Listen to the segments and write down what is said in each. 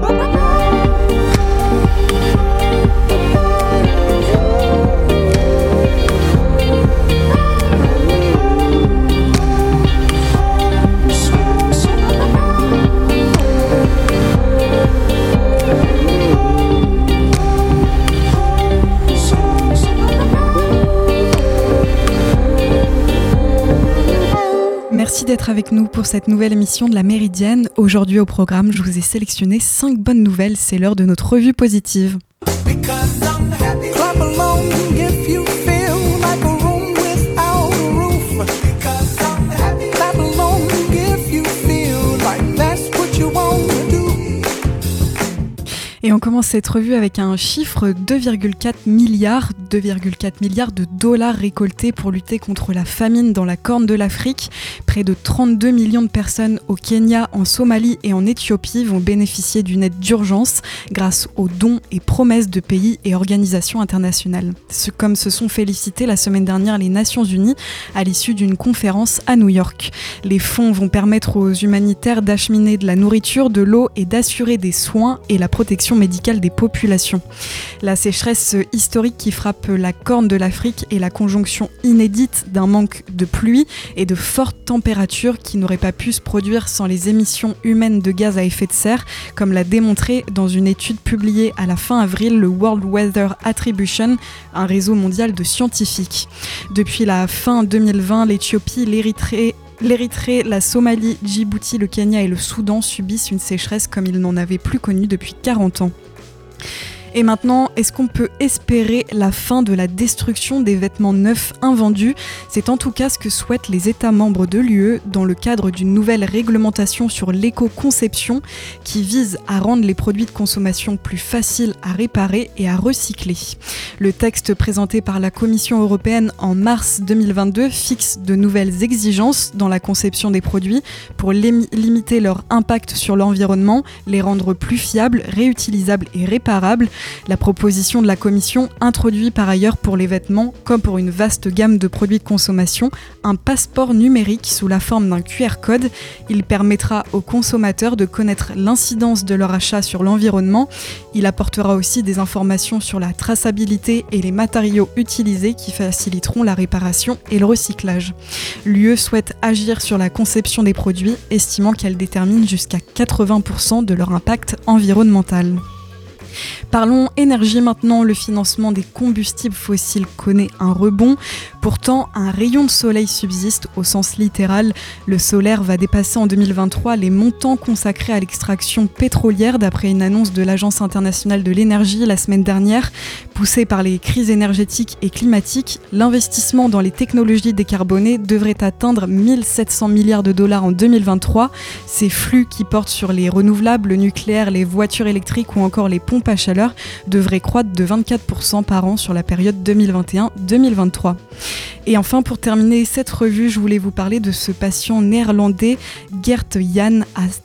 ba ba avec nous pour cette nouvelle émission de la Méridienne. Aujourd'hui au programme, je vous ai sélectionné 5 bonnes nouvelles. C'est l'heure de notre revue positive. Et on commence cette revue avec un chiffre 2,4 milliards, 2,4 milliards de dollars récoltés pour lutter contre la famine dans la corne de l'Afrique. Près de 32 millions de personnes au Kenya, en Somalie et en Éthiopie vont bénéficier d'une aide d'urgence grâce aux dons et promesses de pays et organisations internationales. Ce, comme se sont félicités la semaine dernière les Nations Unies à l'issue d'une conférence à New York. Les fonds vont permettre aux humanitaires d'acheminer de la nourriture, de l'eau et d'assurer des soins et la protection médicale des populations. La sécheresse historique qui frappe la corne de l'Afrique est la conjonction inédite d'un manque de pluie et de fortes températures qui n'auraient pas pu se produire sans les émissions humaines de gaz à effet de serre, comme l'a démontré dans une étude publiée à la fin avril le World Weather Attribution, un réseau mondial de scientifiques. Depuis la fin 2020, l'Éthiopie, l'Érythrée L'Érythrée, la Somalie, Djibouti, le Kenya et le Soudan subissent une sécheresse comme ils n'en avaient plus connue depuis 40 ans. Et maintenant, est-ce qu'on peut espérer la fin de la destruction des vêtements neufs invendus? C'est en tout cas ce que souhaitent les États membres de l'UE dans le cadre d'une nouvelle réglementation sur l'éco-conception qui vise à rendre les produits de consommation plus faciles à réparer et à recycler. Le texte présenté par la Commission européenne en mars 2022 fixe de nouvelles exigences dans la conception des produits pour limiter leur impact sur l'environnement, les rendre plus fiables, réutilisables et réparables la proposition de la Commission introduit par ailleurs pour les vêtements, comme pour une vaste gamme de produits de consommation, un passeport numérique sous la forme d'un QR code. Il permettra aux consommateurs de connaître l'incidence de leur achat sur l'environnement. Il apportera aussi des informations sur la traçabilité et les matériaux utilisés qui faciliteront la réparation et le recyclage. L'UE souhaite agir sur la conception des produits, estimant qu'elle détermine jusqu'à 80% de leur impact environnemental. Parlons énergie maintenant. Le financement des combustibles fossiles connaît un rebond. Pourtant, un rayon de soleil subsiste au sens littéral. Le solaire va dépasser en 2023 les montants consacrés à l'extraction pétrolière d'après une annonce de l'Agence internationale de l'énergie la semaine dernière. Poussé par les crises énergétiques et climatiques, l'investissement dans les technologies décarbonées devrait atteindre 1700 milliards de dollars en 2023. Ces flux qui portent sur les renouvelables, le nucléaire, les voitures électriques ou encore les pompes à chaleur devraient croître de 24% par an sur la période 2021-2023. Et enfin, pour terminer cette revue, je voulais vous parler de ce patient néerlandais, Gert Jan,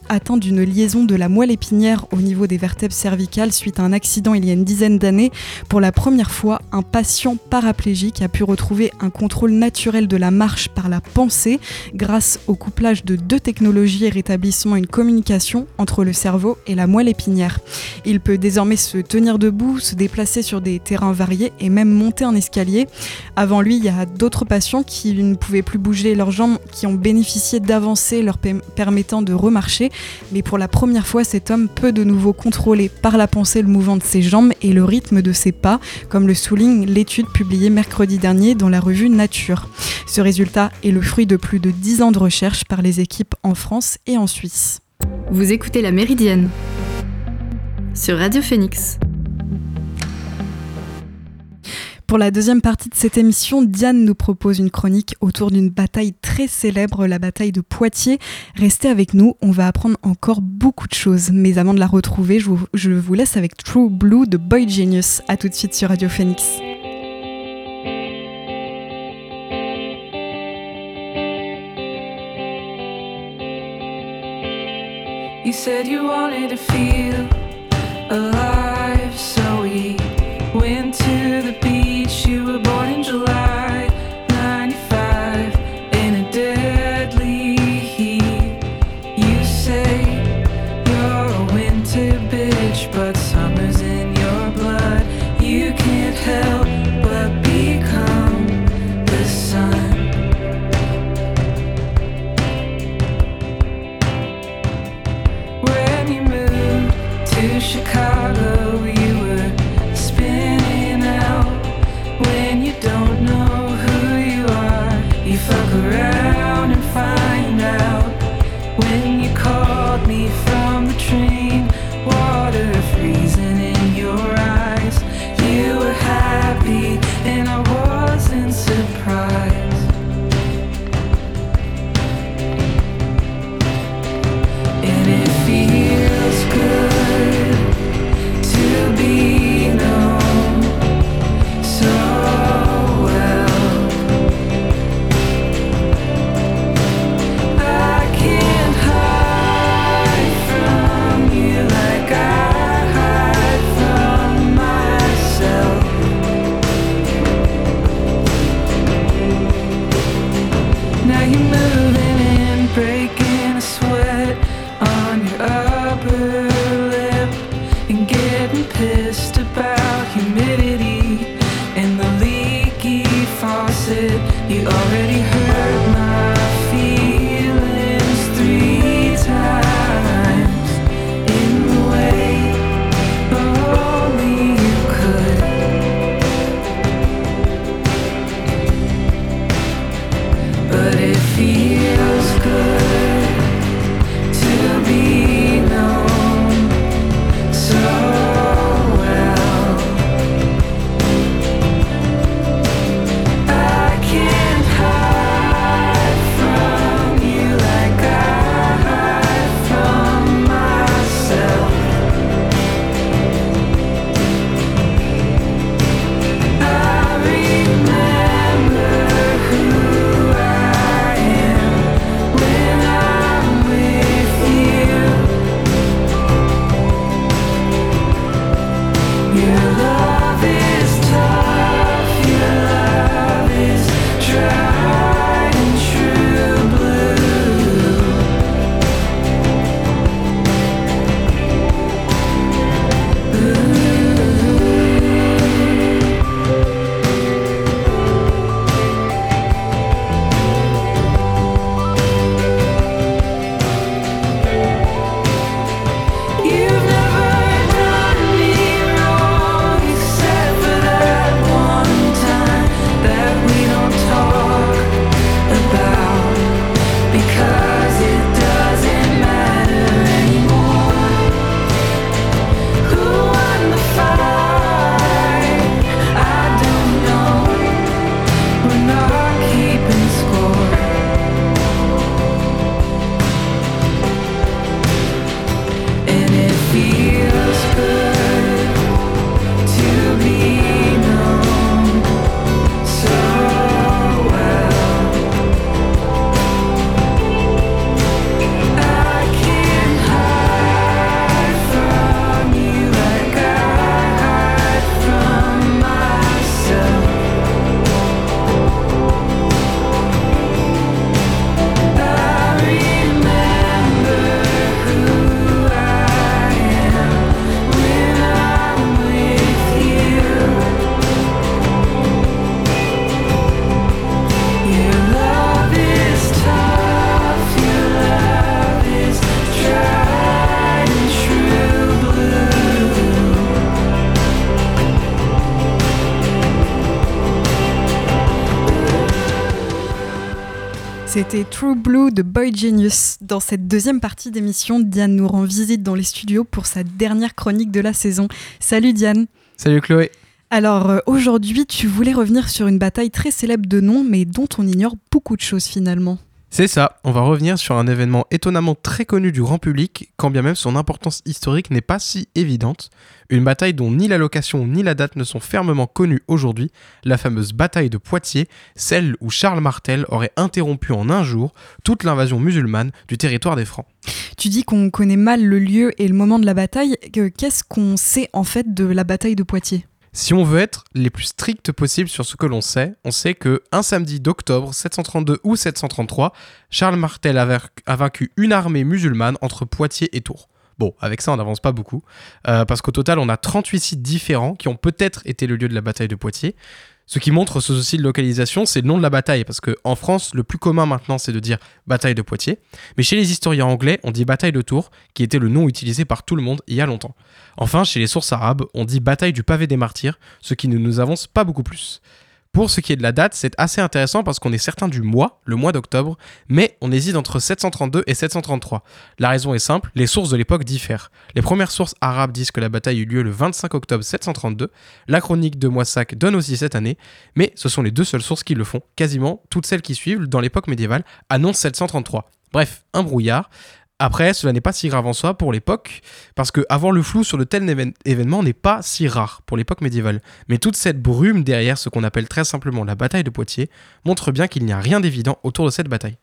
atteint d'une liaison de la moelle épinière au niveau des vertèbres cervicales suite à un accident il y a une dizaine d'années. Pour la première fois, un patient paraplégique a pu retrouver un contrôle naturel de la marche par la pensée grâce au couplage de deux technologies et rétablissement une communication entre le cerveau et la moelle épinière. Il peut désormais se tenir debout, se déplacer sur des terrains variés et même monter un escalier. Avant lui, il y a d'autres patients qui ne pouvaient plus bouger leurs jambes, qui ont bénéficié d'avancées leur permettant de remarcher. Mais pour la première fois, cet homme peut de nouveau contrôler par la pensée le mouvement de ses jambes et le rythme de ses pas, comme le souligne l'étude publiée mercredi dernier dans la revue Nature. Ce résultat est le fruit de plus de 10 ans de recherche par les équipes en France et en Suisse. Vous écoutez La Méridienne sur Radio Phoenix. Pour la deuxième partie de cette émission, Diane nous propose une chronique autour d'une bataille très célèbre, la bataille de Poitiers. Restez avec nous, on va apprendre encore beaucoup de choses. Mais avant de la retrouver, je vous, laisse avec True Blue de Boy Genius. A tout de suite sur Radio Phoenix. dream. C'était True Blue de Boy Genius. Dans cette deuxième partie d'émission, Diane nous rend visite dans les studios pour sa dernière chronique de la saison. Salut Diane. Salut Chloé. Alors euh, aujourd'hui, tu voulais revenir sur une bataille très célèbre de nom, mais dont on ignore beaucoup de choses finalement. C'est ça, on va revenir sur un événement étonnamment très connu du grand public, quand bien même son importance historique n'est pas si évidente. Une bataille dont ni la location ni la date ne sont fermement connues aujourd'hui, la fameuse bataille de Poitiers, celle où Charles Martel aurait interrompu en un jour toute l'invasion musulmane du territoire des Francs. Tu dis qu'on connaît mal le lieu et le moment de la bataille, qu'est-ce qu'on sait en fait de la bataille de Poitiers? Si on veut être les plus stricts possibles sur ce que l'on sait, on sait que un samedi d'octobre 732 ou 733, Charles Martel a vaincu une armée musulmane entre Poitiers et Tours. Bon, avec ça, on n'avance pas beaucoup, euh, parce qu'au total, on a 38 sites différents qui ont peut-être été le lieu de la bataille de Poitiers. Ce qui montre ce souci de localisation, c'est le nom de la bataille, parce qu'en France, le plus commun maintenant, c'est de dire bataille de Poitiers, mais chez les historiens anglais, on dit bataille de Tours, qui était le nom utilisé par tout le monde il y a longtemps. Enfin, chez les sources arabes, on dit bataille du pavé des martyrs, ce qui ne nous avance pas beaucoup plus. Pour ce qui est de la date, c'est assez intéressant parce qu'on est certain du mois, le mois d'octobre, mais on hésite entre 732 et 733. La raison est simple, les sources de l'époque diffèrent. Les premières sources arabes disent que la bataille eut lieu le 25 octobre 732, la chronique de Moissac donne aussi cette année, mais ce sont les deux seules sources qui le font. Quasiment toutes celles qui suivent, dans l'époque médiévale, annoncent 733. Bref, un brouillard. Après, cela n'est pas si grave en soi pour l'époque, parce que avoir le flou sur de tels événements n'est pas si rare pour l'époque médiévale. Mais toute cette brume derrière ce qu'on appelle très simplement la bataille de Poitiers montre bien qu'il n'y a rien d'évident autour de cette bataille.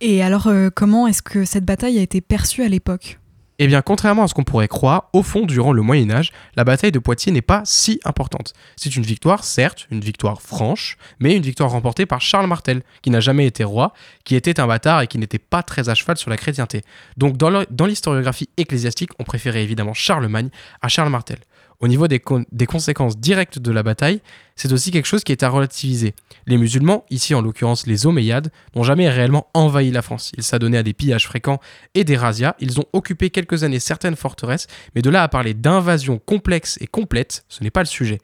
Et alors, euh, comment est-ce que cette bataille a été perçue à l'époque? Eh bien, contrairement à ce qu'on pourrait croire, au fond, durant le Moyen Âge, la bataille de Poitiers n'est pas si importante. C'est une victoire, certes, une victoire franche, mais une victoire remportée par Charles Martel, qui n'a jamais été roi, qui était un bâtard et qui n'était pas très à cheval sur la chrétienté. Donc dans l'historiographie ecclésiastique, on préférait évidemment Charlemagne à Charles Martel. Au niveau des, conséquences directes de la bataille, c'est aussi quelque chose qui est à relativiser. Les musulmans, ici en l'occurrence les Omeyyades, n'ont jamais réellement envahi la France. Ils s'adonnaient à des pillages fréquents et des razzias. Ils ont occupé quelques années certaines forteresses, mais de là à parler d'invasion complexe et complète, ce n'est pas le sujet.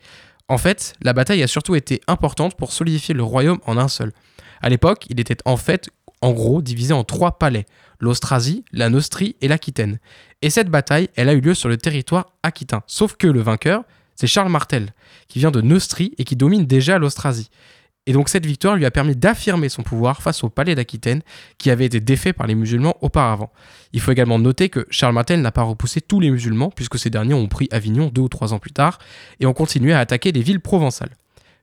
En fait, la bataille a surtout été importante pour solidifier le royaume en un seul. À l'époque, il était en fait, en gros, divisé en trois palais l'Austrasie, la Nostrie et l'Aquitaine. Et cette bataille, elle a eu lieu sur le territoire aquitain. Sauf que le vainqueur, c'est Charles Martel, qui vient de Neustrie et qui domine déjà l'Austrasie. Et donc cette victoire lui a permis d'affirmer son pouvoir face au palais d'Aquitaine, qui avait été défait par les musulmans auparavant. Il faut également noter que Charles Martel n'a pas repoussé tous les musulmans, puisque ces derniers ont pris Avignon deux ou trois ans plus tard, et ont continué à attaquer les villes provençales.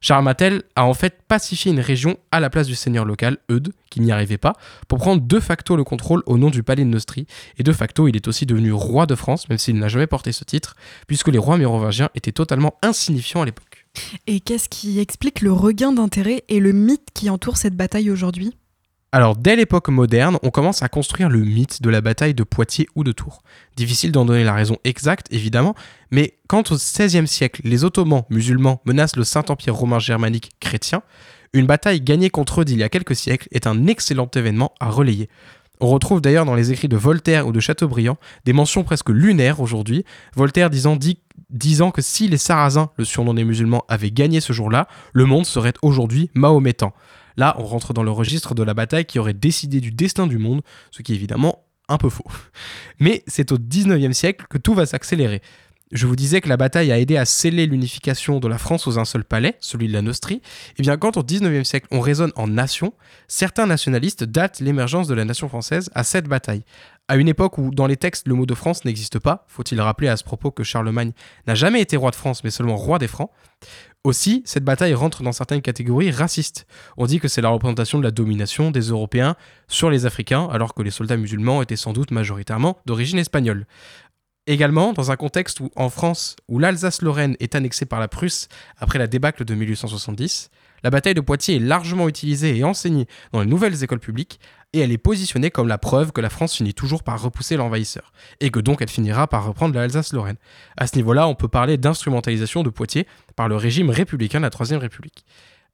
Charles a en fait pacifié une région à la place du seigneur local, Eudes, qui n'y arrivait pas, pour prendre de facto le contrôle au nom du palais de Neustrie, et de facto il est aussi devenu roi de France, même s'il n'a jamais porté ce titre, puisque les rois mérovingiens étaient totalement insignifiants à l'époque. Et qu'est-ce qui explique le regain d'intérêt et le mythe qui entoure cette bataille aujourd'hui? Alors, dès l'époque moderne, on commence à construire le mythe de la bataille de Poitiers ou de Tours. Difficile d'en donner la raison exacte, évidemment, mais quand au XVIe siècle, les Ottomans musulmans menacent le Saint-Empire romain germanique chrétien, une bataille gagnée contre eux d'il y a quelques siècles est un excellent événement à relayer. On retrouve d'ailleurs dans les écrits de Voltaire ou de Chateaubriand des mentions presque lunaires aujourd'hui, Voltaire disant, disant que si les Sarrasins, le surnom des musulmans, avaient gagné ce jour-là, le monde serait aujourd'hui mahométan. Là, on rentre dans le registre de la bataille qui aurait décidé du destin du monde, ce qui est évidemment un peu faux. Mais c'est au 19e siècle que tout va s'accélérer. Je vous disais que la bataille a aidé à sceller l'unification de la France aux un seul palais, celui de la Nostrie. Et eh bien quand au 19e siècle on raisonne en nation, certains nationalistes datent l'émergence de la nation française à cette bataille. À une époque où dans les textes le mot de France n'existe pas, faut-il rappeler à ce propos que Charlemagne n'a jamais été roi de France mais seulement roi des Francs, aussi, cette bataille rentre dans certaines catégories racistes. On dit que c'est la représentation de la domination des Européens sur les Africains, alors que les soldats musulmans étaient sans doute majoritairement d'origine espagnole. Également, dans un contexte où, en France, où l'Alsace-Lorraine est annexée par la Prusse après la débâcle de 1870, la bataille de Poitiers est largement utilisée et enseignée dans les nouvelles écoles publiques, et elle est positionnée comme la preuve que la France finit toujours par repousser l'envahisseur, et que donc elle finira par reprendre l'Alsace-Lorraine. À ce niveau-là, on peut parler d'instrumentalisation de Poitiers par le régime républicain de la Troisième République.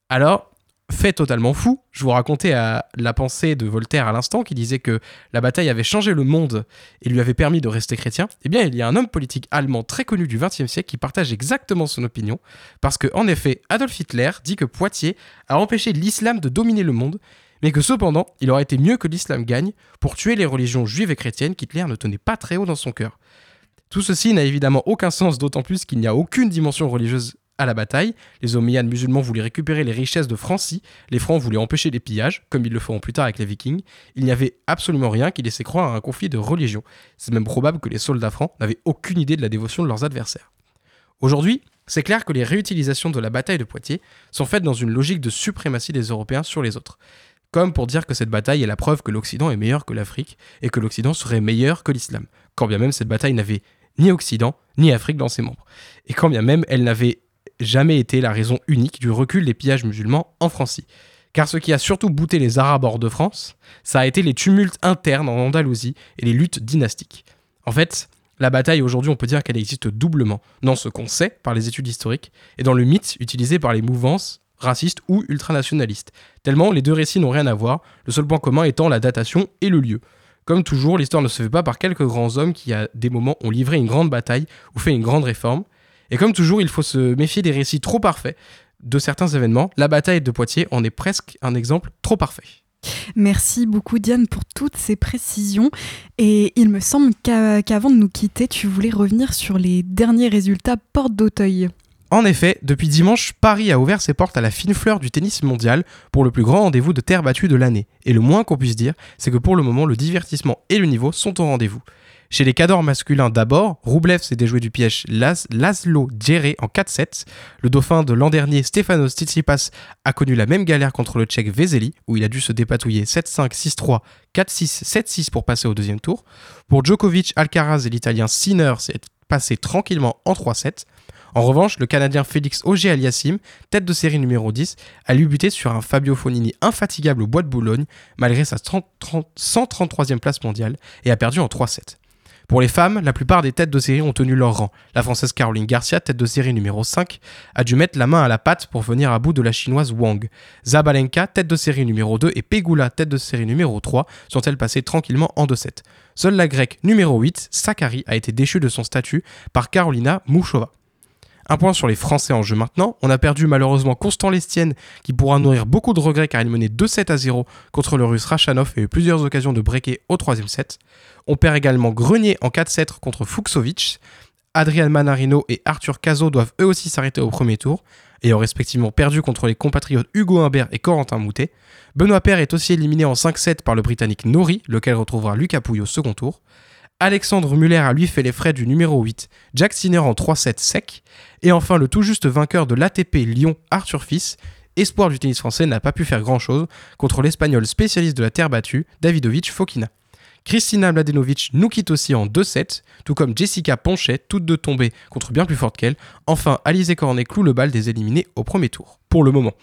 Alors, fait totalement fou, je vous racontais à la pensée de Voltaire à l'instant qui disait que la bataille avait changé le monde et lui avait permis de rester chrétien. Eh bien, il y a un homme politique allemand très connu du XXe siècle qui partage exactement son opinion, parce que en effet, Adolf Hitler dit que Poitiers a empêché l'islam de dominer le monde, mais que cependant, il aurait été mieux que l'islam gagne pour tuer les religions juives et chrétiennes qu'Hitler ne tenait pas très haut dans son cœur. Tout ceci n'a évidemment aucun sens, d'autant plus qu'il n'y a aucune dimension religieuse à la bataille. Les Omeyyades musulmans voulaient récupérer les richesses de Francie, les Francs voulaient empêcher les pillages, comme ils le feront plus tard avec les Vikings. Il n'y avait absolument rien qui laissait croire à un conflit de religion. C'est même probable que les soldats francs n'avaient aucune idée de la dévotion de leurs adversaires. Aujourd'hui, c'est clair que les réutilisations de la bataille de Poitiers sont faites dans une logique de suprématie des Européens sur les autres. Comme pour dire que cette bataille est la preuve que l'Occident est meilleur que l'Afrique et que l'Occident serait meilleur que l'islam. Quand bien même cette bataille n'avait ni Occident ni Afrique dans ses membres. Et quand bien même elle n'avait jamais été la raison unique du recul des pillages musulmans en Francie. Car ce qui a surtout bouté les Arabes hors de France, ça a été les tumultes internes en Andalousie et les luttes dynastiques. En fait, la bataille aujourd'hui, on peut dire qu'elle existe doublement dans ce qu'on sait par les études historiques et dans le mythe utilisé par les mouvances raciste ou ultranationaliste. Tellement les deux récits n'ont rien à voir, le seul point commun étant la datation et le lieu. Comme toujours, l'histoire ne se fait pas par quelques grands hommes qui, à des moments, ont livré une grande bataille ou fait une grande réforme. Et comme toujours, il faut se méfier des récits trop parfaits de certains événements. La bataille de Poitiers en est presque un exemple trop parfait. Merci beaucoup Diane pour toutes ces précisions. Et il me semble qu'avant de nous quitter, tu voulais revenir sur les derniers résultats porte d'Auteuil. En effet, depuis dimanche, Paris a ouvert ses portes à la fine fleur du tennis mondial pour le plus grand rendez-vous de terre battue de l'année. Et le moins qu'on puisse dire, c'est que pour le moment, le divertissement et le niveau sont au rendez-vous. Chez les cadors masculins d'abord, Roublev s'est déjoué du piège Laszlo Djere en 4-7. Le dauphin de l'an dernier, Stefanos Tsitsipas, a connu la même galère contre le tchèque Vezeli, où il a dû se dépatouiller 7-5, 6-3, 4-6, 7-6 pour passer au deuxième tour. Pour Djokovic, Alcaraz et l'italien Sinner s'est passé tranquillement en 3-7. En revanche, le Canadien Félix Auger Aliassim, tête de série numéro 10, a lui buté sur un Fabio Fonini infatigable au bois de Boulogne, malgré sa 133e place mondiale, et a perdu en 3-7. Pour les femmes, la plupart des têtes de série ont tenu leur rang. La française Caroline Garcia, tête de série numéro 5, a dû mettre la main à la patte pour venir à bout de la chinoise Wang. Zabalenka, tête de série numéro 2, et Pegula, tête de série numéro 3, sont-elles passées tranquillement en 2-7. Seule la grecque numéro 8, Sakari, a été déchue de son statut par Carolina Mouchova. Un point sur les Français en jeu maintenant. On a perdu malheureusement Constant Lestienne qui pourra nourrir beaucoup de regrets car il menait 2-7 à 0 contre le russe Rachanov et eu plusieurs occasions de breaker au troisième set. On perd également Grenier en 4-7 contre Fuxovic. Adrian Manarino et Arthur Cazot doivent eux aussi s'arrêter au premier tour, ayant respectivement perdu contre les compatriotes Hugo Humbert et Corentin Moutet. Benoît Paire est aussi éliminé en 5-7 par le Britannique Nori, lequel retrouvera Lucas Pouille au second tour. Alexandre Muller a lui fait les frais du numéro 8, Jack Sinner en 3-7 sec. Et enfin, le tout juste vainqueur de l'ATP Lyon, Arthur Fils, espoir du tennis français, n'a pas pu faire grand chose contre l'espagnol spécialiste de la terre battue, Davidovic Fokina. Kristina Mladenovic nous quitte aussi en 2-7, tout comme Jessica Ponchet, toutes deux tombées contre bien plus forte qu'elle. Enfin, Alizé Cornet cloue le bal des éliminés au premier tour, pour le moment.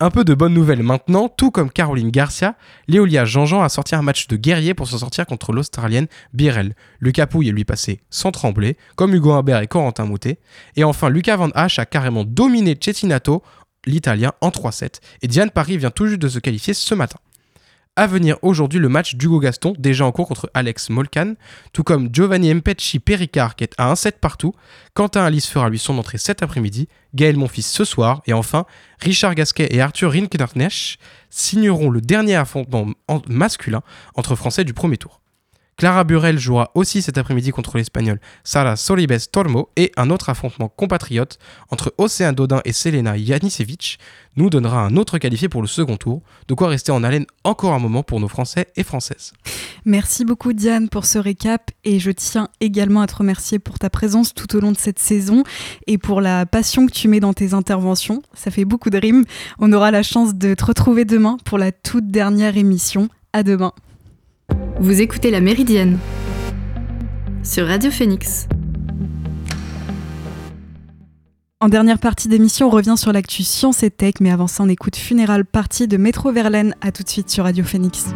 Un peu de bonnes nouvelles maintenant, tout comme Caroline Garcia, Léolia Jean-Jean a sorti un match de guerrier pour s'en sortir contre l'Australienne Birel. Lucas Pouille est lui passé sans trembler, comme Hugo Humbert et Corentin Moutet. Et enfin, Lucas Van Hache a carrément dominé Cetinato, l'Italien, en 3-7. Et Diane Paris vient tout juste de se qualifier ce matin. À venir aujourd'hui le match d'Hugo Gaston, déjà en cours contre Alex Molkan, tout comme Giovanni Mpecci Pericard qui est à 1-7 partout, Quentin Alice fera lui son entrée cet après-midi, Gaël Monfils ce soir, et enfin Richard Gasquet et Arthur Rinkenarnesch signeront le dernier affrontement masculin entre Français du premier tour. Clara Burel jouera aussi cet après-midi contre l'Espagnol Sara Solibes Tormo et un autre affrontement compatriote entre Océan Dodin et Selena Janicevic nous donnera un autre qualifié pour le second tour, de quoi rester en haleine encore un moment pour nos Français et Françaises. Merci beaucoup Diane pour ce récap et je tiens également à te remercier pour ta présence tout au long de cette saison et pour la passion que tu mets dans tes interventions. Ça fait beaucoup de rimes. On aura la chance de te retrouver demain pour la toute dernière émission. À demain. Vous écoutez La Méridienne sur Radio Phoenix. En dernière partie d'émission, on revient sur l'actu science et tech, mais avant ça, on écoute Funéral Partie de Métro Verlaine. A tout de suite sur Radio Phoenix.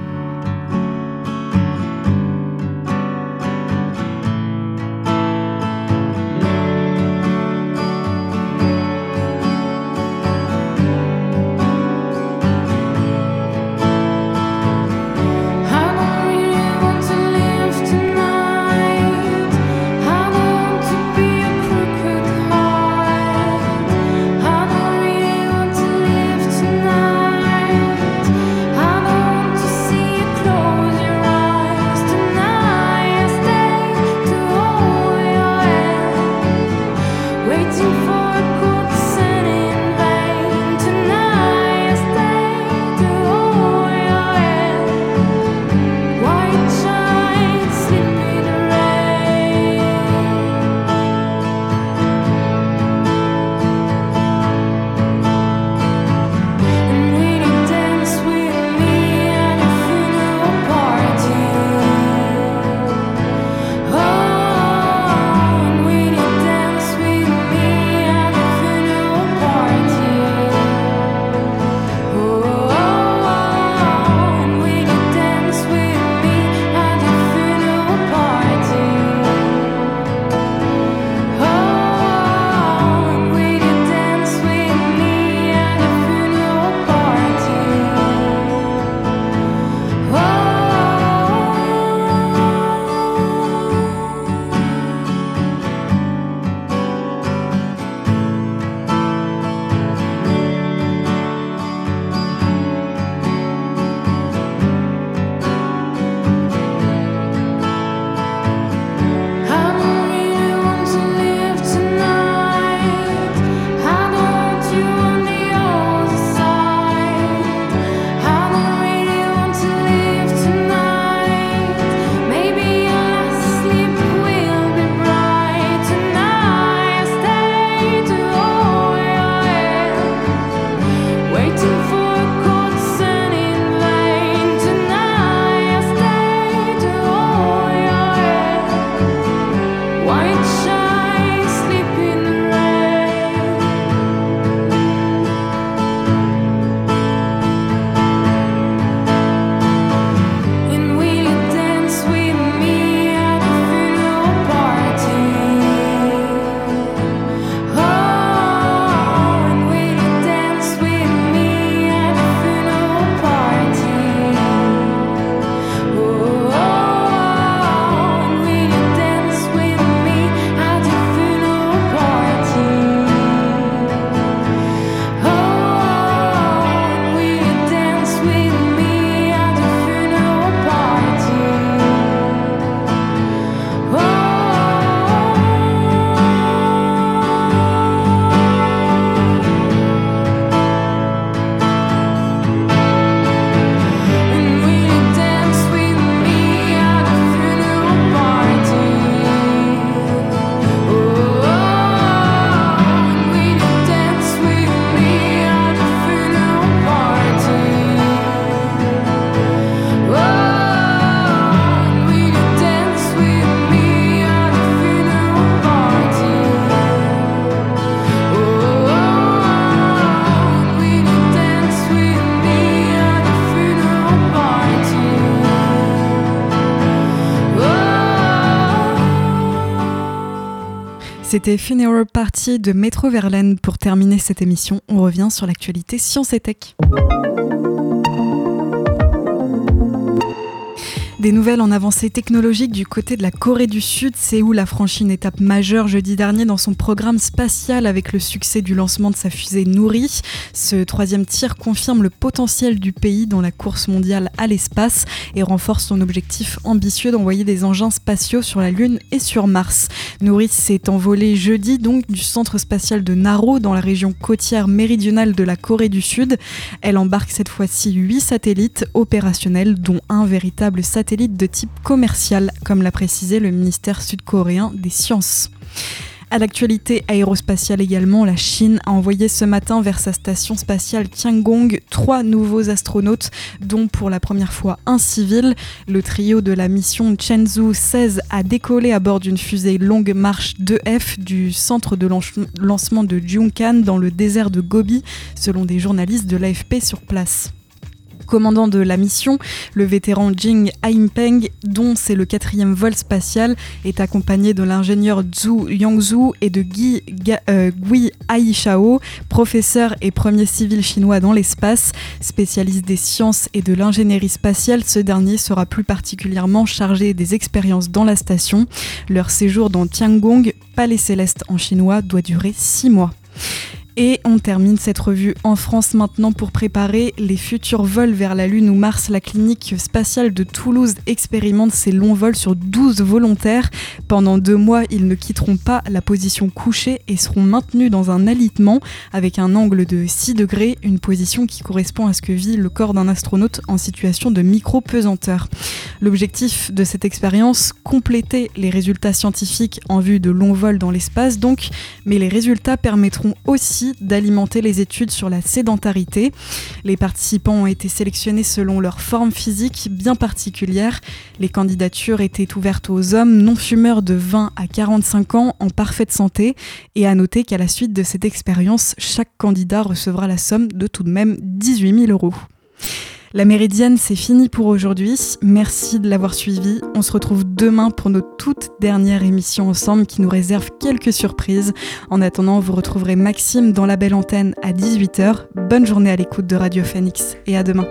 C'était Funeral Party de Metro Verlaine. Pour terminer cette émission, on revient sur l'actualité science et tech. Des nouvelles en avancée technologique du côté de la Corée du Sud. Séoul a franchi une étape majeure jeudi dernier dans son programme spatial avec le succès du lancement de sa fusée Nouri. Ce troisième tir confirme le potentiel du pays dans la course mondiale à l'espace et renforce son objectif ambitieux d'envoyer des engins spatiaux sur la Lune et sur Mars. Nouri s'est envolé jeudi donc du centre spatial de Naro dans la région côtière méridionale de la Corée du Sud. Elle embarque cette fois-ci huit satellites opérationnels dont un véritable satellite de type commercial, comme l'a précisé le ministère sud-coréen des Sciences. À l'actualité aérospatiale également, la Chine a envoyé ce matin vers sa station spatiale Tiangong trois nouveaux astronautes, dont pour la première fois un civil. Le trio de la mission Chenzhou 16 a décollé à bord d'une fusée Longue Marche 2F du centre de lancement de Junkan dans le désert de Gobi, selon des journalistes de l'AFP sur place commandant de la mission, le vétéran Jing Aimpeng, dont c'est le quatrième vol spatial, est accompagné de l'ingénieur Zhu Yangzhu et de Gui, euh, Gui Aishao, professeur et premier civil chinois dans l'espace. Spécialiste des sciences et de l'ingénierie spatiale, ce dernier sera plus particulièrement chargé des expériences dans la station. Leur séjour dans Tiangong, palais céleste en chinois, doit durer six mois. Et on termine cette revue en France maintenant pour préparer les futurs vols vers la Lune ou Mars. La clinique spatiale de Toulouse expérimente ces longs vols sur 12 volontaires. Pendant deux mois, ils ne quitteront pas la position couchée et seront maintenus dans un alitement avec un angle de 6 degrés, une position qui correspond à ce que vit le corps d'un astronaute en situation de micro-pesanteur. L'objectif de cette expérience, compléter les résultats scientifiques en vue de longs vols dans l'espace donc, mais les résultats permettront aussi d'alimenter les études sur la sédentarité. Les participants ont été sélectionnés selon leur forme physique bien particulière. Les candidatures étaient ouvertes aux hommes non fumeurs de 20 à 45 ans en parfaite santé et à noter qu'à la suite de cette expérience, chaque candidat recevra la somme de tout de même 18 000 euros. La Méridienne, c'est fini pour aujourd'hui. Merci de l'avoir suivi. On se retrouve demain pour notre toute dernière émission ensemble qui nous réserve quelques surprises. En attendant, vous retrouverez Maxime dans la belle antenne à 18h. Bonne journée à l'écoute de Radio Phoenix et à demain.